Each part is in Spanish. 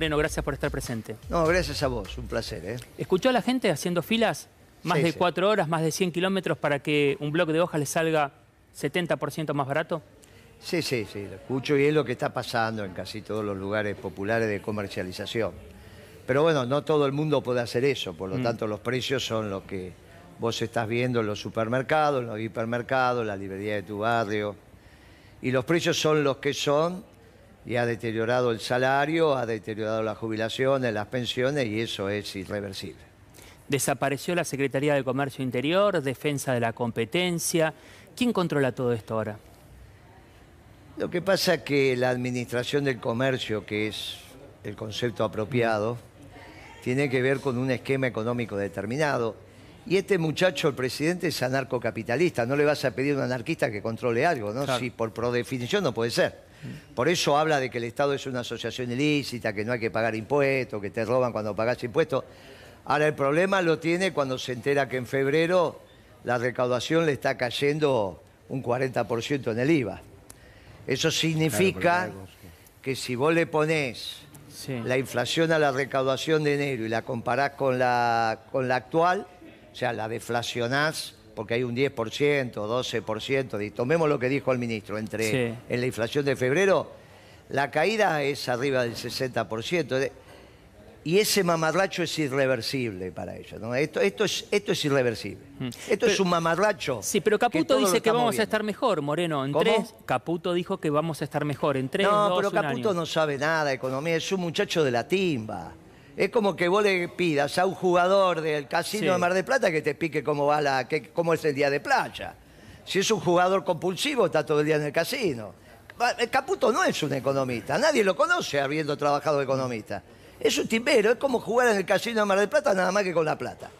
Moreno, gracias por estar presente. No, gracias a vos, un placer. ¿eh? ¿Escuchó a la gente haciendo filas? Más Sí, de sí. cuatro horas, más de 100 kilómetros para que un bloque de hojas le salga 70% más barato. Sí, sí, sí, lo escucho y es lo que está pasando en casi todos los lugares populares de comercialización. Pero bueno, no todo el mundo puede hacer eso, por lo Mm. tanto los precios son los que vos estás viendo en los supermercados, en los hipermercados, la librería de tu barrio. Y los precios son los que son y ha deteriorado el salario, ha deteriorado las jubilaciones, las pensiones y eso es irreversible. Desapareció la Secretaría de Comercio Interior, Defensa de la Competencia. ¿Quién controla todo esto ahora? Lo que pasa es que la administración del comercio, que es el concepto apropiado, tiene que ver con un esquema económico determinado. Y este muchacho, el presidente, es anarcocapitalista. No le vas a pedir a un anarquista que controle algo, ¿no? Claro. Si por, por definición no puede ser. Por eso habla de que el Estado es una asociación ilícita, que no hay que pagar impuestos, que te roban cuando pagas impuestos. Ahora, el problema lo tiene cuando se entera que en febrero la recaudación le está cayendo un 40% en el IVA. Eso significa que si vos le ponés Sí. la inflación a la recaudación de enero y la comparás con la, con la actual, o sea, la deflacionás porque hay un 10%, 12%, y tomemos lo que dijo el ministro, entre Sí. en la inflación de febrero, la caída es arriba del 60%. de- y ese mamarracho es irreversible para ellos. ¿no? Esto, esto, es, esto es irreversible. Esto es un mamarracho. Sí, pero Caputo dice que vamos a estar mejor, Moreno. En ¿Cómo? tres, Caputo dijo que vamos a estar mejor en tres, No, dos, pero Caputo año. no sabe nada de economía, es un muchacho de la timba. Es como que vos le pidas a un jugador del casino Sí. de Mar del Plata que te explique cómo va la, que- cómo es el día de playa. Si es un jugador compulsivo, está todo el día en el casino. Va- el Caputo no es un economista, nadie lo conoce habiendo trabajado de economista. Es un timbero, es como jugar en el casino de Mar del Plata nada más que con la plata.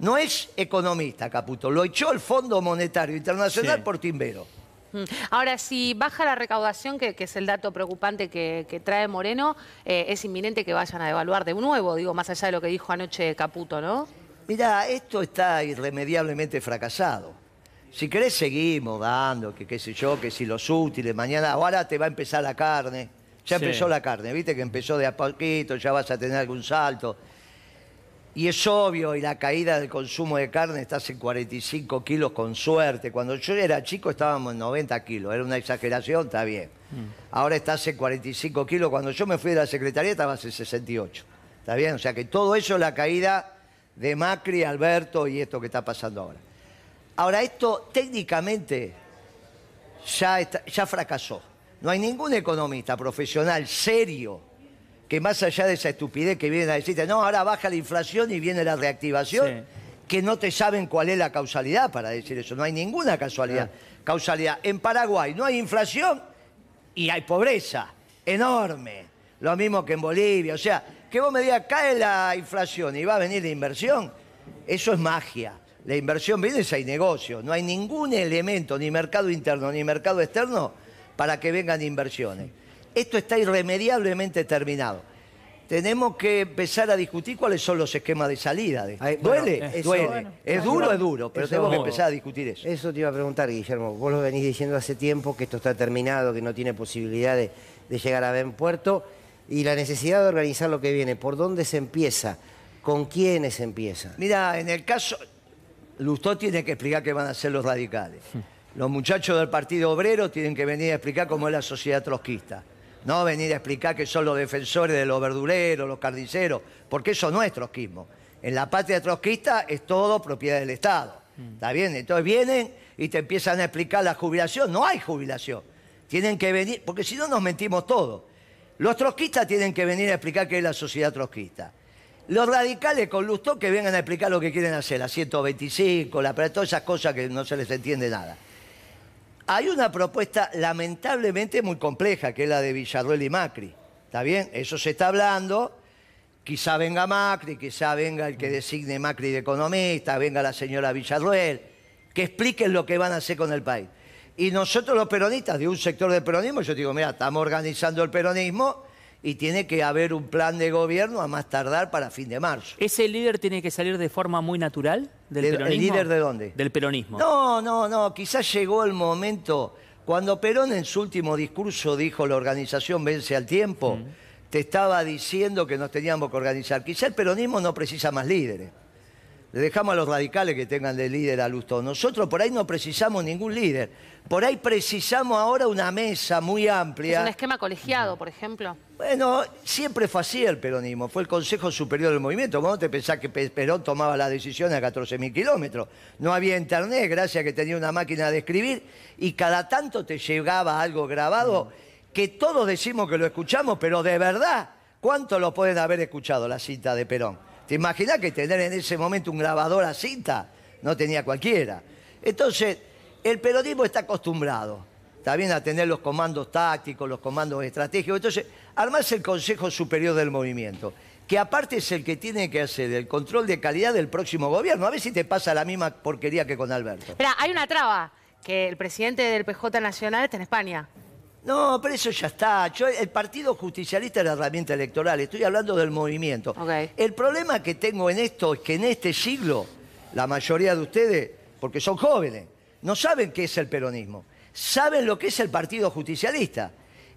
No es economista, Caputo, lo echó el Fondo Monetario Internacional Sí. por timbero. Mm. Ahora, si baja la recaudación, que, que es el dato preocupante que, que trae Moreno, eh, es inminente que vayan a devaluar de nuevo, digo, más allá de lo que dijo anoche Caputo, ¿no? Mirá, esto está irremediablemente fracasado. Si querés seguimos dando, que qué sé yo, que si los útiles, mañana, ahora te va a empezar la carne. Ya Sí. empezó la carne, viste que empezó de a poquito, ya vas a tener algún salto. Y es obvio, y la caída del consumo de carne estás en 45 kilos con suerte. Cuando yo era chico estábamos en 90 kilos, era una exageración, está bien. Ahora estás en 45 kilos, cuando yo me fui de la Secretaría estabas en 68. ¿Está bien? O sea que todo eso es la caída de Macri, Alberto y esto que está pasando ahora. Ahora, esto técnicamente ya, está- ya fracasó. No hay ningún economista profesional serio que más allá de esa estupidez que vienen a decirte, no, ahora baja la inflación y viene la reactivación, Sí. que no te saben cuál es la causalidad para decir eso. No hay ninguna casualidad. Causalidad. En Paraguay no hay inflación y hay pobreza enorme. Lo mismo que en Bolivia. O sea, que vos me digas, cae la inflación y va a venir la inversión, eso es magia. La inversión viene si hay negocio. No hay ningún elemento, ni mercado interno ni mercado externo, para que vengan inversiones. Esto está irremediablemente terminado. Tenemos que empezar a discutir cuáles son los esquemas de salida. de- Ay, bueno, duele, eso- duele. bueno, es duro, es duro, pero tenemos que empezar a discutir eso. Eso te iba a preguntar, Guillermo. Vos lo venís diciendo hace tiempo que esto está terminado, que no tiene posibilidad de, de llegar a buen puerto y la necesidad de organizar lo que viene. ¿Por dónde se empieza? ¿Con quiénes se empieza? Mira, en el caso, Lustó tiene que explicar qué van a hacer los radicales. Los muchachos del Partido Obrero tienen que venir a explicar cómo es la sociedad trotskista. No venir a explicar que son los defensores de los verduleros, los carniceros, porque eso no es trotskismo. En la patria trotskista es todo propiedad del Estado. ¿Está bien? Entonces vienen y te empiezan a explicar la jubilación. No hay jubilación. Tienen que venir, porque si no nos mentimos todos. Los trotskistas tienen que venir a explicar qué es la sociedad trotskista. Los radicales con Lustó que vengan a explicar lo que quieren hacer, la 125, la, todas esas cosas que no se les entiende nada. Hay una propuesta lamentablemente muy compleja, que es la de Villarruel y Macri. ¿Está bien? Eso se está hablando. Quizá venga Macri, quizá venga el que designe Macri de economista, venga la señora Villarruel, que expliquen lo que van a hacer con el país. Y nosotros los peronistas, de un sector del peronismo, yo digo, mira, estamos organizando el peronismo y tiene que haber un plan de gobierno a más tardar para fin de marzo. ¿Ese líder tiene que salir de forma muy natural del ¿De- el peronismo? líder de dónde? Del peronismo. No, no, no, quizás llegó el momento, cuando Perón en su último discurso dijo la organización vence al tiempo, te estaba diciendo que nos teníamos que organizar. Quizá el peronismo no precisa más líderes. Le dejamos a los radicales que tengan de líder a Lustó. Nosotros por ahí no precisamos ningún líder. Por ahí precisamos ahora una mesa muy Es amplia. un esquema colegiado, por ejemplo. Bueno, siempre fue así el peronismo, fue el Consejo Superior del Movimiento. ¿Cómo te pensás que Pe- Perón tomaba la decisión a 14.000 kilómetros? No había internet, gracias a que tenía una máquina de escribir, y cada tanto te llegaba algo grabado que todos decimos que lo escuchamos, pero de verdad, ¿cuánto lo pueden haber escuchado la cinta de Perón? ¿Te imaginas que tener en ese momento un grabador a cinta? No tenía cualquiera. Entonces, el peronismo está acostumbrado también a tener los comandos tácticos, los comandos estratégicos. Entonces, armarse el Consejo Superior del Movimiento, que aparte es el que tiene que hacer el control de calidad del próximo gobierno. A ver si te pasa la misma porquería que con Alberto. Espera, hay una traba, que el presidente del PJ Nacional está en España. No, pero eso ya está. Yo- el Partido Justicialista es la herramienta electoral. Estoy hablando del movimiento. El problema que tengo en esto es que en este siglo, la mayoría de ustedes, porque son jóvenes, no saben qué es el peronismo. Saben lo que es el Partido Justicialista.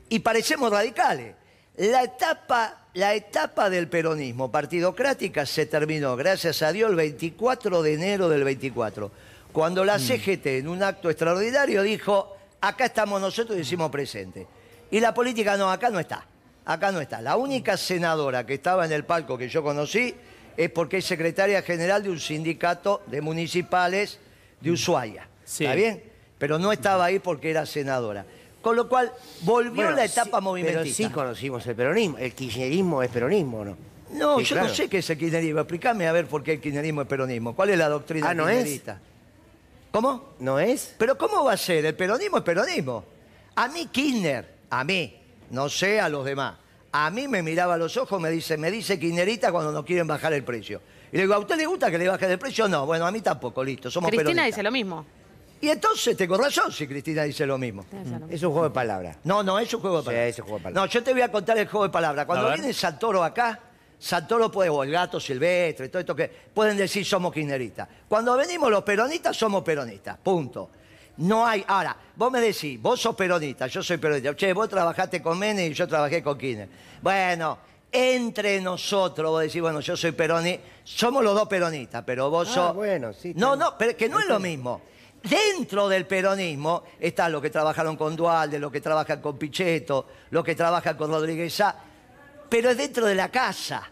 Y parecemos radicales. La etapa, la etapa del peronismo partidocrática se terminó, gracias a Dios, el 24 de enero del 24. Cuando la CGT, en un acto extraordinario, dijo, acá estamos nosotros y decimos presente. Y la política no, acá no está. Acá no está. La única senadora que estaba en el palco que yo conocí es porque es secretaria general de un sindicato de municipales de Ushuaia. Sí. ¿Está bien? Pero no estaba ahí porque era senadora. Con lo cual, volvió Bueno, la etapa sí, movimentista. Pero sí conocimos el peronismo. El kirchnerismo es peronismo, ¿no? No, Sí, yo claro. no sé qué es el kirchnerismo. Explícame a ver por qué el kirchnerismo es peronismo. ¿Cuál es la doctrina Ah, ¿no es? ¿Cómo? ¿No es? Pero ¿cómo va a ser? El peronismo es peronismo. A mí Kirchner, a mí, no sé a los demás, a mí me miraba a los ojos, me dice, me dice Kirchnerita cuando no quieren bajar el precio. Y le digo, ¿a usted le gusta que le baje el precio? No, bueno, a mí tampoco, listo, somos Cristina peronistas. dice lo mismo. Y entonces tengo razón si Cristina dice lo mismo. Es un juego de palabras. No, no, es un juego de Sí, palabras. es un juego de palabras. No, yo te voy a contar el juego de palabras. Cuando A ver. viene Santoro acá, Santoro puede, o el gato silvestre, todo esto que pueden decir somos kirchneristas. Cuando venimos los peronistas, somos peronistas. Punto. No hay. Ahora, vos me decís, vos sos peronista, yo soy peronista. Che, vos trabajaste con Menem y yo trabajé con Kirchner. Bueno, entre nosotros, vos decís, bueno, yo soy peronista, somos los dos peronistas, pero vos Ah, sos. bueno, sí, No, no, pero que no es lo mismo. Dentro del peronismo están los que trabajaron con Dualde, los que trabajan con Pichetto, los que trabajan con Rodríguez Sá, pero es dentro de la casa.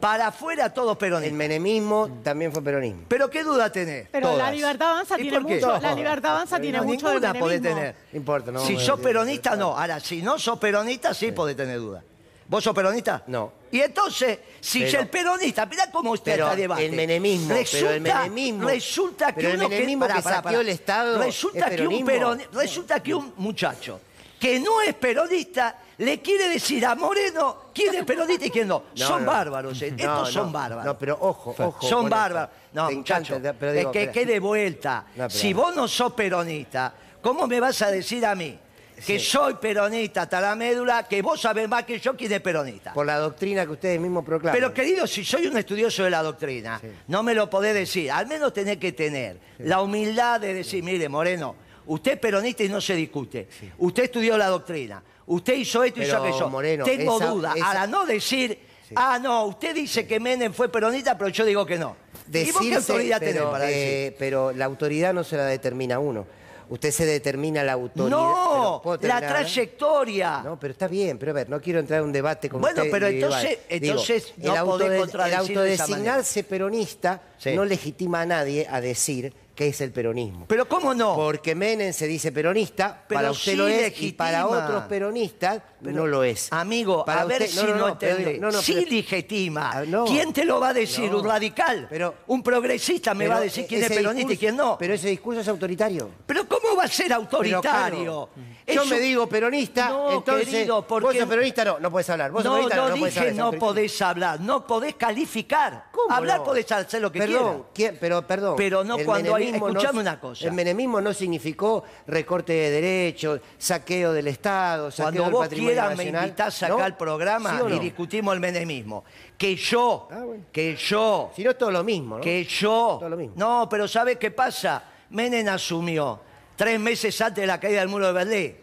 Para afuera todos El peronistas. menemismo también fue peronismo. Pero qué duda tenés. Pero la libertad avanza ¿Y tiene por qué? mucho, la libertad avanza tiene No, mucho ninguna podés menemismo. tener. No importa, no Si sos decir- peronista, no. Ahora, si no sos peronista, sí, podés tener duda. ¿Vos sos peronista? No. Y entonces, si Pero- el peronista, mirá cómo usted Pero está debate. el menemismo, pero el menemismo- Resulta que pero el uno menemismo que saqueó el Estado Resulta es que un peroni- resulta que un muchacho que no es peronista le quiere decir a Moreno quién es peronista y quién no. No, son no. bárbaros, eh. No, estos son bárbaros. No, pero ojo, ojo. Son bárbaros. No, Te muchacho, encanta, pero digo, es que quede vuelta. Pero- si vos no sos peronista, ¿cómo me vas a decir a mí que Sí. soy peronista hasta la médula, que vos sabés más que yo quién es peronista? Por la doctrina que ustedes mismos proclaman. Pero querido, si soy un estudioso de la doctrina, no me lo podés decir. Al menos tenés que tener la humildad de decir, mire, Moreno, usted es peronista y no se discute. Usted estudió la doctrina. Usted hizo esto y hizo Pero, aquello. Moreno, Tengo esa- duda. esa- Ahora, no decir, ah, no, usted dice que Menem fue peronista, pero yo digo que no. ¿Y vos qué Decirse, autoridad tenés pero, para decir? eh, pero la autoridad no se la determina uno. Usted se determina la autoridad. No, pero ¿puedo la terminar hablar? trayectoria. No, pero está bien, pero a ver, no quiero entrar en un debate con Bueno, usted pero individual. entonces- Digo, entonces no el, autode- el contradecir de esa autodesignarse peronista Sí. no legitima a nadie a decir que es el peronismo. Pero ¿cómo no? Porque Menem se dice peronista, Pero para usted sí lo es, y legitima. para otros peronistas no lo es. Amigo, Para a ver usted- si no, pero entendés. no, no, sí legitima. Ah, no. ¿Quién te lo va a decir? No. ¿Un radical? Pero- ¿Un progresista me va a decir quién es peronista y quién no? Pero ese discurso es autoritario. ¿Pero cómo va a ser autoritario? claro, Yo me digo peronista, No, entonces querido, vos porque- sos peronista, no, no puedes hablar. Vos sos No, peronista, no, no, dije hablar. no podés hablar, no podés calificar. ¿Cómo Hablar no? podés hacer lo que perdón, quieras. ¿quién- pero perdón. Pero no cuando hay- menemismo no- escuchame una cosa. El menemismo no significó recorte de derechos, saqueo del Estado, saqueo Cuando del vos patrimonio quieras me nacional. invitás acá ¿No? al programa ¿Sí o no? y discutimos el menemismo. Que yo, Ah, bueno. que yo, Si no es todo lo mismo, ¿no? que yo. Todo lo mismo. No, pero ¿sabes qué pasa? Menem asumió tres meses antes de la caída del muro de Berlín.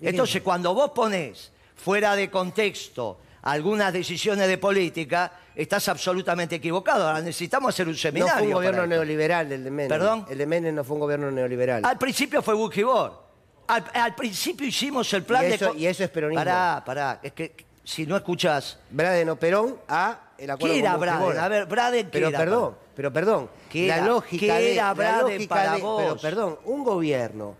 Entonces, cuando vos ponés fuera de contexto algunas decisiones de política, estás absolutamente equivocado. Ahora necesitamos hacer un No seminario. fue un gobierno neoliberal el de Menem. ¿Perdón? El de Menem no fue un gobierno neoliberal. Al principio fue Bujibor. Al, al principio hicimos el plan Y de... eso- y eso es peronismo. Pará, pará. Es que si no escuchas... Braden o Perón a el acuerdo ¿Qué era con Braden? A ver, Braden, ¿qué pero era? perdón, pero perdón. ¿Qué la era? lógica ¿Qué de, era la Braden lógica para de- vos? Pero perdón, un gobierno.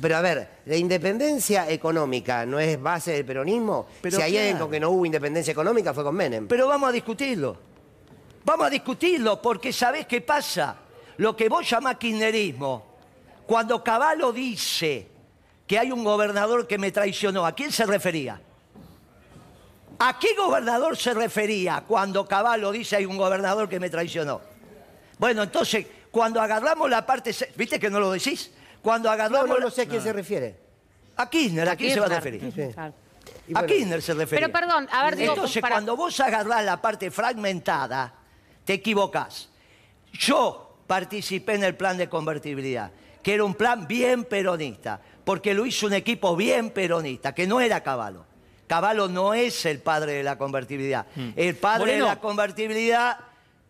Pero a ver, la independencia económica no es base del peronismo. Pero si hay alguien con que no hubo independencia económica fue con Menem. Pero vamos a discutirlo. Vamos a discutirlo porque ¿sabés qué pasa? Lo que vos llamás kirchnerismo, cuando Caballo dice que hay un gobernador que me traicionó, ¿a quién se refería? ¿A qué gobernador se refería cuando Caballo dice hay un gobernador que me traicionó? Bueno, entonces, cuando agarramos la parte... ¿Viste que no lo decís? Cuando no, agarramos... no, la- no sé a quién se refiere. A Kirchner, ¿a quién se va a referir? Sí. Claro. Y A bueno, Kirchner se refería. Pero perdón, a ver, digo, Entonces, para- cuando vos agarrás la parte fragmentada, te equivocás. Yo participé en el plan de convertibilidad, que era un plan bien peronista, porque lo hizo un equipo bien peronista, que no era Caballo. Caballo no es el padre de la convertibilidad. El padre Moreno. de la convertibilidad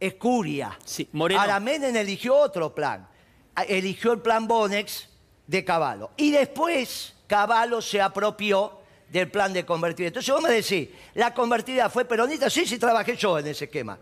es Curia. Sí, Moreno. Ahora Menem eligió otro plan. Eligió el plan Bonex de Caballo. Y después Caballo se apropió del plan de convertibilidad. Entonces vos me decís, ¿la convertibilidad fue peronista? Sí, sí, trabajé yo en ese esquema.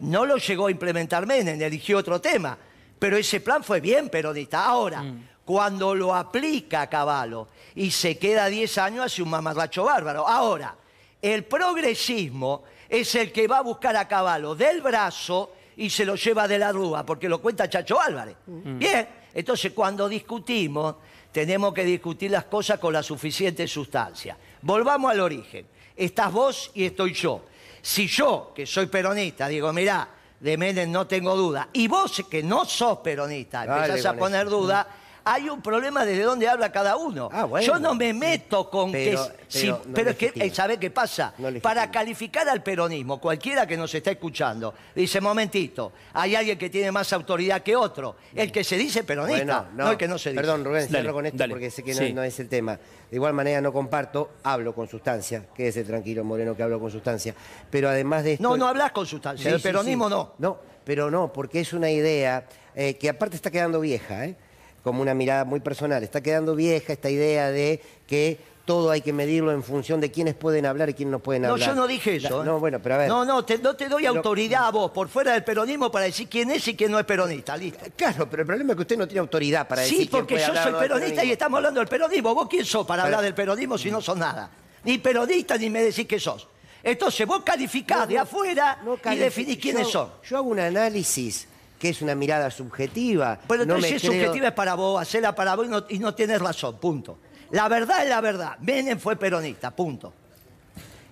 No lo llegó a implementar Menem, eligió otro tema. Pero ese plan fue bien peronista. Ahora, cuando lo aplica Caballo y se queda 10 años, hace un mamarracho bárbaro. Ahora, el progresismo es el que va a buscar a Caballo del brazo y se lo lleva de la rúa, porque lo cuenta Chacho Álvarez. Bien, entonces cuando discutimos, tenemos que discutir las cosas con la suficiente sustancia. Volvamos al origen. Estás vos y estoy yo. Si yo, que soy peronista, digo, mirá, de Menem no tengo duda, y vos, que no sos peronista, Dale empezás a poner eso. duda, hay un problema desde dónde habla cada uno. Ah, bueno. Yo no me meto con Pero- que... pero si- no pero es que, eh, ¿sabe qué pasa? No. Para calificar al peronismo, cualquiera que nos está escuchando, dice, momentito, hay alguien que tiene más autoridad que otro. El que se dice peronista, Bueno, no, el que no se dice. Perdón, Rubén, Dale, cierro con esto dale. porque sé que no, Sí. no es el tema. De igual manera no comparto, hablo con sustancia, quédese tranquilo, Moreno, que hablo con sustancia. Pero además de esto... No, no hablas con sustancia, Sí, el sí, peronismo sí. no. No, pero no, porque es una idea eh, que aparte está quedando vieja, ¿eh? Como una mirada muy personal. Está quedando vieja esta idea de que todo hay que medirlo en función de quiénes pueden hablar y quiénes no pueden No, hablar. yo no dije eso. La- ¿eh? no, bueno, pero a ver. No, no, te, no te doy Pero- autoridad a vos por fuera del peronismo para decir quién es y quién no es peronista. Listo. Claro, pero el problema es que usted no tiene autoridad para decir Sí, quién porque puede yo hablar soy no peronista y estamos hablando del peronismo. ¿Vos quién sos para Pero- hablar del peronismo si no sos nada? Ni peronista ni me decís que sos. Entonces vos calificás No, de no, afuera no y definís quiénes Yo- son. Yo hago un análisis que es una mirada subjetiva. Pero no si es creo- subjetiva es para vos, hacela para vos y no, y no tienes razón, punto. La verdad es la verdad. Menem fue peronista, punto.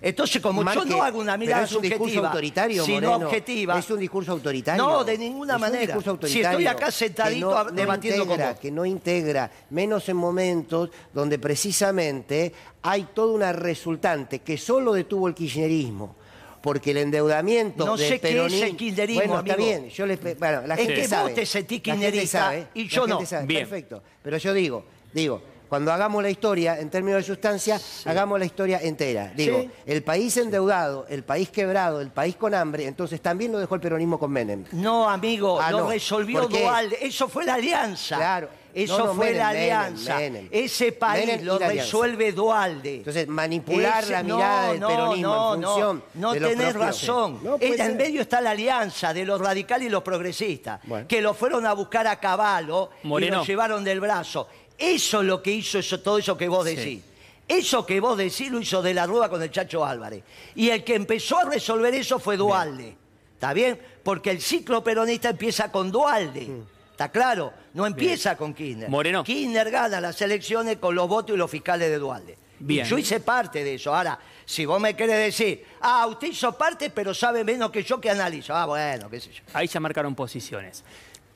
Entonces, como yo no hago una mirada es un discurso subjetiva, autoritario, sino Moreno. objetiva. Es un discurso autoritario. No, de ninguna Es un manera. discurso Si estoy acá sentadito que a- debatiendo con integra, vos. Que no integra, menos en momentos donde precisamente hay toda una resultante que solo detuvo el kirchnerismo. Porque el endeudamiento No del sé qué es el peronismo- kirchnerismo, Bueno, está amigo. bien. Yo les, bueno, la Es gente que vos sabe. te sentís La gente kirchnerista sabe, y la yo no. gente sabe, Bien. Perfecto. Pero yo digo, digo, cuando hagamos la historia en términos de sustancia, hagamos la historia entera. Digo, Sí. el país endeudado, el país quebrado, el país con hambre, entonces también lo dejó el peronismo con Menem. No, amigo, Ah, lo no. resolvió. Dualde. Eso fue la alianza. Claro. Eso No, no, fue Menem, la alianza. Menem. Ese país lo resuelve Dualde. Entonces, manipular Ese- la mirada del peronismo no, en no, función No, de lo tenés propio. razón. No, puede en medio está la alianza de los radicales y los progresistas, Bueno. que lo fueron a buscar a caballo y lo llevaron del brazo. Eso es lo que hizo eso, todo eso que vos Sí. decís. Eso que vos decís lo hizo de la Rúa con el Chacho Álvarez. Y el que empezó a resolver eso fue Dualde. ¿Está bien? Porque el ciclo peronista empieza con Dualde. ¿Está claro? No empieza con Kirchner. Moreno. Kirchner gana las elecciones con los votos y los fiscales de Dualde. Bien. Y yo hice parte de eso. Ahora, si vos me querés decir, ah, usted hizo parte, pero sabe menos que yo que analizo. Ah, bueno, qué sé yo. Ahí ya marcaron posiciones.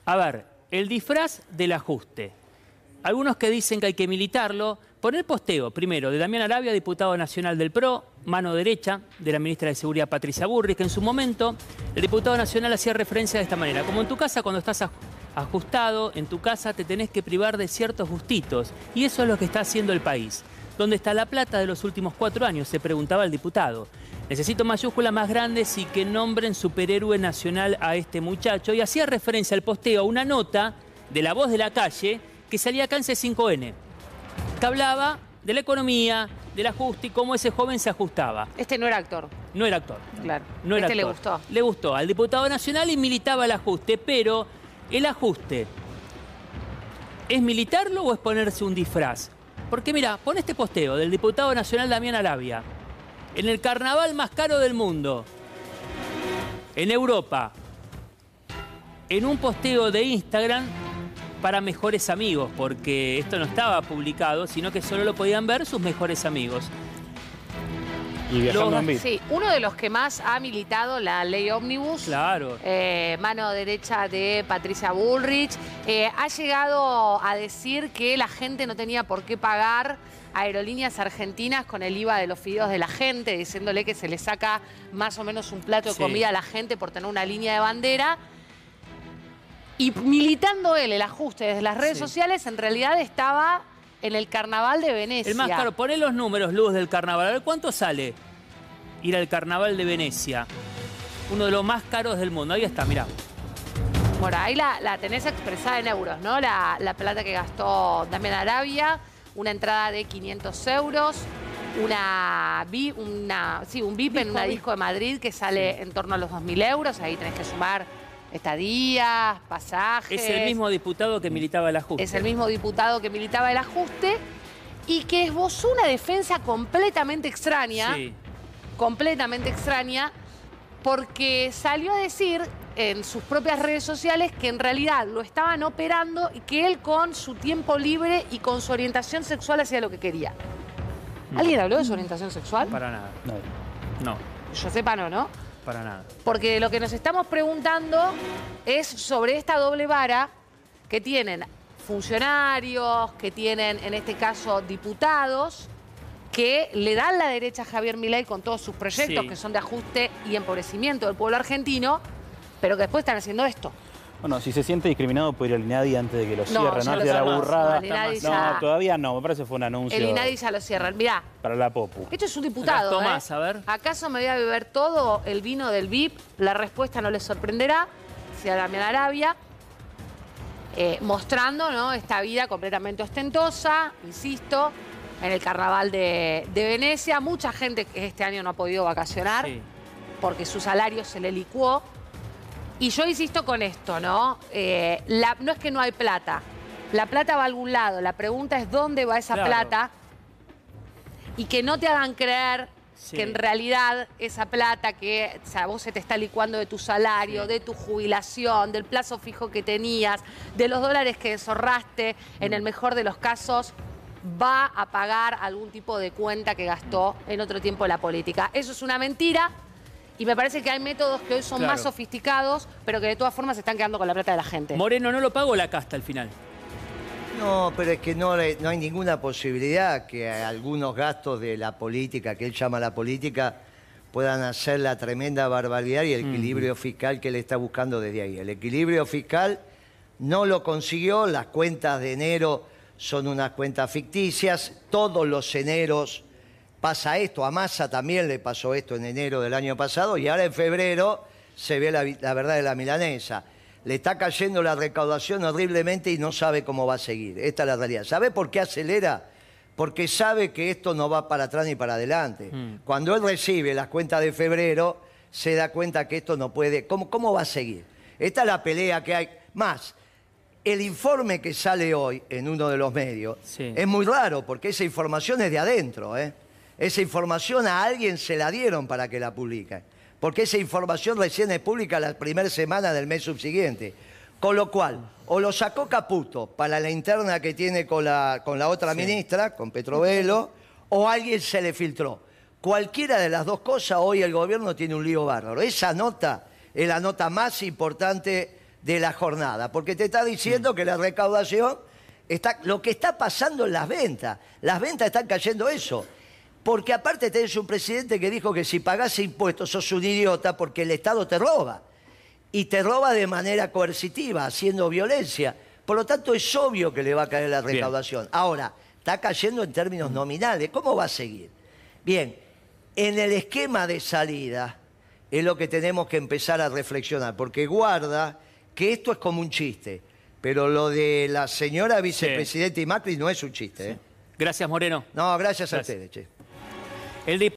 A ver, el disfraz del ajuste. Algunos que dicen que hay que militarlo. Poner posteo, primero, de Damián Arabia, diputado nacional del PRO, mano derecha de la ministra de Seguridad Patricia Burri, que en su momento el diputado nacional hacía referencia de esta manera. Como en tu casa, cuando estás ajustado, en tu casa te tenés que privar de ciertos gustitos. Y eso es lo que está haciendo el país. ¿Dónde está la plata de los últimos cuatro años? Se preguntaba el diputado. Necesito mayúsculas más grandes y que nombren superhéroe nacional a este muchacho. Y hacía referencia al posteo a una nota de La Voz de la Calle que salía acá en C5N, que hablaba de la economía, del ajuste y cómo ese joven se ajustaba. Este no era actor. No era actor. Claro. No era este le gustó. Le gustó al diputado nacional y militaba el ajuste, pero el ajuste, ¿es militarlo o es ponerse un disfraz? Porque mira, pon este posteo del diputado nacional Damián Arabia. En el carnaval más caro del mundo, en Europa, en un posteo de Instagram para mejores amigos, porque esto no estaba publicado, sino que solo lo podían ver sus mejores amigos. Y viajando Los- en. Sí, uno de los que más ha militado la ley ómnibus. Claro. eh, mano derecha de Patricia Bullrich, eh, ha llegado a decir que la gente no tenía por qué pagar aerolíneas argentinas con el IVA de los fideos de la gente, diciéndole que se le saca más o menos un plato de Sí. comida a la gente por tener una línea de bandera. Y militando él el ajuste desde las redes Sí. sociales, en realidad estaba en el carnaval de Venecia. El más caro, poné los números, Luz, del carnaval. A ver cuánto sale ir al carnaval de Venecia. Uno de los más caros del mundo. Ahí está, mirá. Bueno, ahí la, la tenés expresada en euros, ¿no? La, la plata que gastó Damián Arabia, una entrada de 500 euros, una, una sí, un VIP en una disco de Madrid que sale en torno a los 2.000 euros. Ahí tenés que sumar estadías, pasajes. Es el mismo diputado que militaba el ajuste. Es el mismo diputado que militaba el ajuste y que esbozó una defensa completamente extraña Sí. completamente extraña porque salió a decir en sus propias redes sociales que en realidad lo estaban operando y que él con su tiempo libre y con su orientación sexual hacía lo que quería. ¿Alguien habló de su orientación sexual? Para nada. No. No, Yo sepa no, ¿no? Para nada. Porque lo que nos estamos preguntando es sobre esta doble vara que tienen funcionarios, que tienen en este caso diputados, que le dan la derecha a Javier Milei con todos sus proyectos Sí. que son de ajuste y empobrecimiento del pueblo argentino, pero que después están haciendo esto. Bueno, si se siente discriminado puede ir al INADI antes de que lo No, cierren, ¿no? lo De la burrada. No, todavía no, me parece que fue un anuncio El INADI ya lo cierran. Mirá, para la Popu. esto es un diputado. Gastó ¿eh? a ver. ¿Acaso me voy a beber todo el vino del VIP? La respuesta no les sorprenderá. Sea Damián Arabia. eh, mostrando ¿no? esta vida completamente ostentosa, insisto, en el carnaval de, de Venecia. Mucha gente que este año no ha podido vacacionar Sí. porque su salario se le licuó. Y yo insisto con esto, ¿no? Eh, la- no es que no hay plata. La plata va a algún lado. La pregunta es dónde va esa Claro. plata y que no te hagan creer Sí. que en realidad esa plata que o sea, vos se te está licuando de tu salario, de tu jubilación, del plazo fijo que tenías, de los dólares que deshorraste, en el mejor de los casos, va a pagar algún tipo de cuenta que gastó en otro tiempo la política. Eso es una mentira. Y me parece que hay métodos que hoy son Claro. más sofisticados, pero que de todas formas se están quedando con la plata de la gente. Moreno no lo pagó la casta al final. No, pero es que no, no hay ninguna posibilidad que algunos gastos de la política, que él llama la política, puedan hacer la tremenda barbaridad y el equilibrio fiscal que él está buscando desde ahí. El equilibrio fiscal no lo consiguió, las cuentas de enero son unas cuentas ficticias, todos los eneros pasa esto, a Massa también le pasó esto en enero del año pasado y ahora en febrero se ve la, verdad de la milanesa. Le está cayendo la recaudación horriblemente y no sabe cómo va a seguir. Esta es la realidad. ¿Sabe por qué acelera? Porque sabe que esto no va para atrás ni para adelante. Cuando él recibe las cuentas de febrero, se da cuenta que esto no puede. ¿Cómo, cómo va a seguir? Esta es la pelea que hay. Más, el informe que sale hoy en uno de los medios Sí. es muy raro porque esa información es de adentro. ¿eh? Esa información a alguien se la dieron para que la publiquen. Porque esa información recién es pública la primera semana del mes subsiguiente. Con lo cual, o lo sacó Caputo para la interna que tiene con la, con la otra ministra, con Petrovelo, o alguien se le filtró. Cualquiera de las dos cosas, hoy el gobierno tiene un lío bárbaro. Esa nota es la nota más importante de la jornada, porque te está diciendo que la recaudación está. Lo que está pasando en las ventas, las ventas están cayendo eso. Porque aparte tenés un presidente que dijo que si pagás impuestos sos un idiota porque el Estado te roba. Y te roba de manera coercitiva, haciendo violencia. Por lo tanto, es obvio que le va a caer la Bien. recaudación. Ahora, está cayendo en términos nominales. ¿Cómo va a seguir? Bien, En el esquema de salida es lo que tenemos que empezar a reflexionar, porque guarda que esto es como un chiste, pero lo de la señora vicepresidenta y Macri no es un chiste. ¿eh? Gracias, Moreno. No, gracias a Gracias. ustedes, che. El dip-